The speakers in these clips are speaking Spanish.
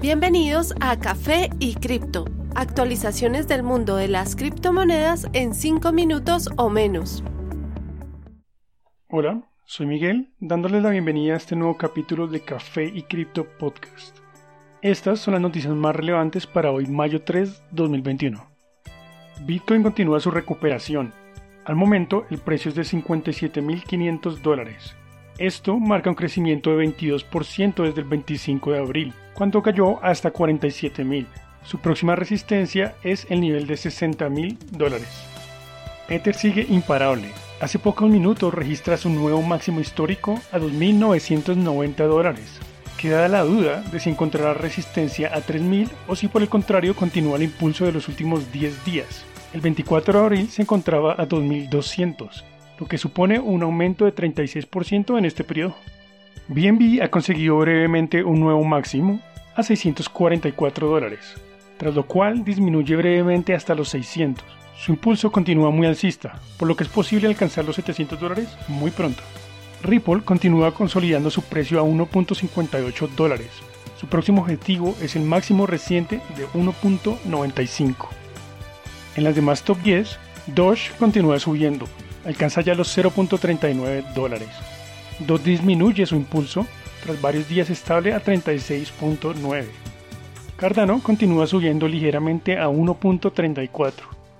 Bienvenidos a Café y Cripto, actualizaciones del mundo de las criptomonedas en 5 minutos o menos. Hola, soy Miguel, dándoles la bienvenida a este nuevo capítulo de Café y Cripto Podcast. Estas son las noticias más relevantes para hoy, mayo 3, 2021. Bitcoin continúa su recuperación. Al momento, el precio es de 57.500 dólares. Esto marca un crecimiento de 22% desde el 25 de abril cuando cayó hasta 47 mil. Su próxima resistencia es el nivel de 60 mil dólares. Ether sigue imparable. Hace pocos minutos registra su nuevo máximo histórico a 2.990 dólares. Queda la duda de si encontrará resistencia a 3.000 o si por el contrario continúa el impulso de los últimos 10 días. El 24 de abril se encontraba a 2.200, lo que supone un aumento de 36% en este periodo. BNB ha conseguido brevemente un nuevo máximo a 644 dólares, tras lo cual disminuye brevemente hasta los 600. Su impulso continúa muy alcista, por lo que es posible alcanzar los 700 dólares muy pronto. Ripple continúa consolidando su precio a 1.58 dólares. Su próximo objetivo es el máximo reciente de 1.95. En las demás top 10, Doge continúa subiendo, alcanza ya los 0.39 dólares. Doge disminuye su impulso tras varios días estable a 36.9. Cardano continúa subiendo ligeramente a 1.34.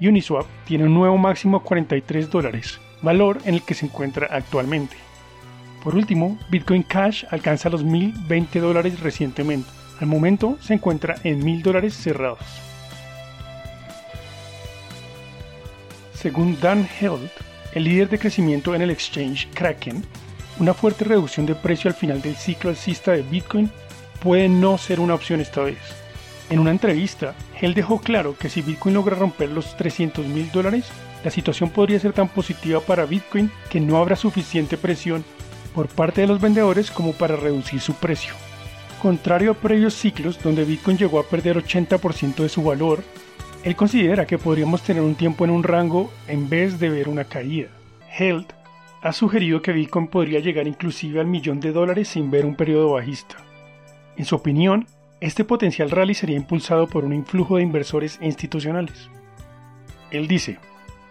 Uniswap tiene un nuevo máximo a 43 dólares, valor en el que se encuentra actualmente. Por último, Bitcoin Cash alcanza los 1020 dólares recientemente. Al momento se encuentra en 1000 dólares cerrados. Según Dan Held, el líder de crecimiento en el exchange Kraken, una fuerte reducción de precio al final del ciclo alcista de Bitcoin puede no ser una opción esta vez. En una entrevista, él dejó claro que si Bitcoin logra romper los 300 mil dólares, la situación podría ser tan positiva para Bitcoin que no habrá suficiente presión por parte de los vendedores como para reducir su precio. Contrario a previos ciclos donde Bitcoin llegó a perder 80% de su valor, él considera que podríamos tener un tiempo en un rango en vez de ver una caída. Held ha sugerido que Bitcoin podría llegar inclusive al millón de dólares sin ver un periodo bajista. En su opinión, este potencial rally sería impulsado por un influjo de inversores institucionales. Él dice,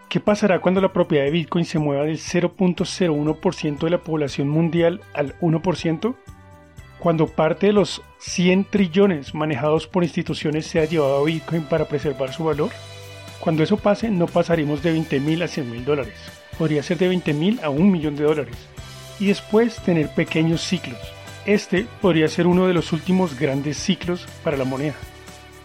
¿qué pasará cuando la propiedad de Bitcoin se mueva del 0.01% de la población mundial al 1%? Cuando parte de los 100 trillones manejados por instituciones se ha llevado a Bitcoin para preservar su valor? Cuando eso pase, no pasaremos de 20 mil a 100 mil dólares podría ser de 20 mil a un millón de dólares, y después tener pequeños ciclos. Este podría ser uno de los últimos grandes ciclos para la moneda.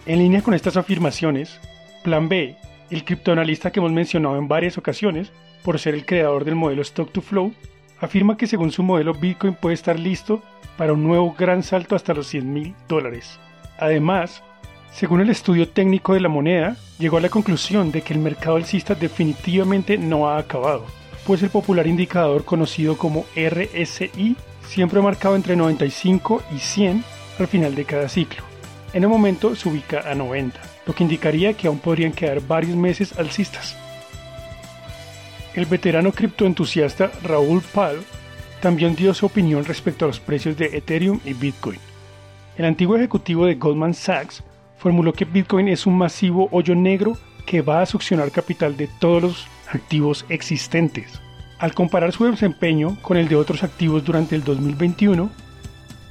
En línea con estas afirmaciones, Plan B, el criptoanalista que hemos mencionado en varias ocasiones, por ser el creador del modelo Stock to Flow, afirma que según su modelo Bitcoin puede estar listo para un nuevo gran salto hasta los 100 mil dólares. Además, según el estudio técnico de la moneda, llegó a la conclusión de que el mercado alcista definitivamente no ha acabado, pues el popular indicador conocido como RSI siempre ha marcado entre 95 y 100 al final de cada ciclo. En el momento se ubica a 90, lo que indicaría que aún podrían quedar varios meses alcistas. El veterano criptoentusiasta Raúl Pal también dio su opinión respecto a los precios de Ethereum y Bitcoin. El antiguo ejecutivo de Goldman Sachs formuló que Bitcoin es un masivo hoyo negro que va a succionar capital de todos los activos existentes. Al comparar su desempeño con el de otros activos durante el 2021,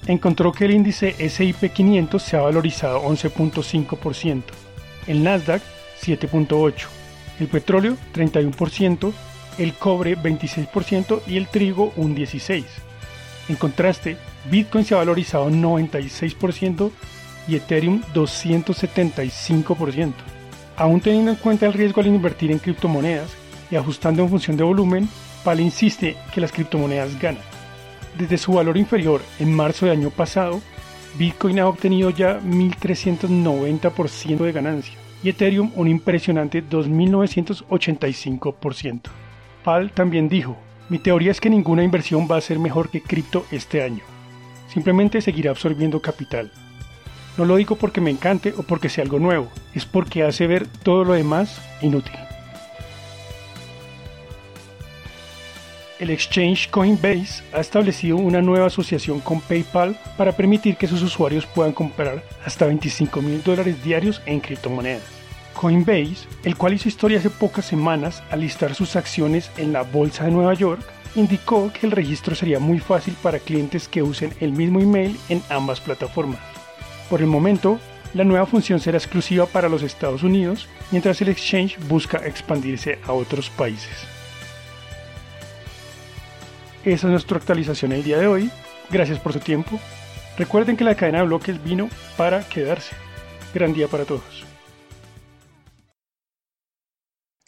encontró que el índice SIP 500 se ha valorizado 11.5%, el Nasdaq 7.8%, el petróleo 31%, el cobre 26% y el trigo un 16%. En contraste, Bitcoin se ha valorizado 96% y Ethereum 275%. Aún teniendo en cuenta el riesgo al invertir en criptomonedas y ajustando en función de volumen, PAL insiste que las criptomonedas ganan. Desde su valor inferior en marzo del año pasado, Bitcoin ha obtenido ya 1.390% de ganancia y Ethereum un impresionante 2.985%. PAL también dijo, mi teoría es que ninguna inversión va a ser mejor que cripto este año. Simplemente seguirá absorbiendo capital. No lo digo porque me encante o porque sea algo nuevo, es porque hace ver todo lo demás inútil. El exchange Coinbase ha establecido una nueva asociación con PayPal para permitir que sus usuarios puedan comprar hasta 25 mil dólares diarios en criptomonedas. Coinbase, el cual hizo historia hace pocas semanas al listar sus acciones en la Bolsa de Nueva York, indicó que el registro sería muy fácil para clientes que usen el mismo email en ambas plataformas. Por el momento, la nueva función será exclusiva para los Estados Unidos, mientras el exchange busca expandirse a otros países. Esa es nuestra actualización el día de hoy. Gracias por su tiempo. Recuerden que la cadena de bloques vino para quedarse. Gran día para todos.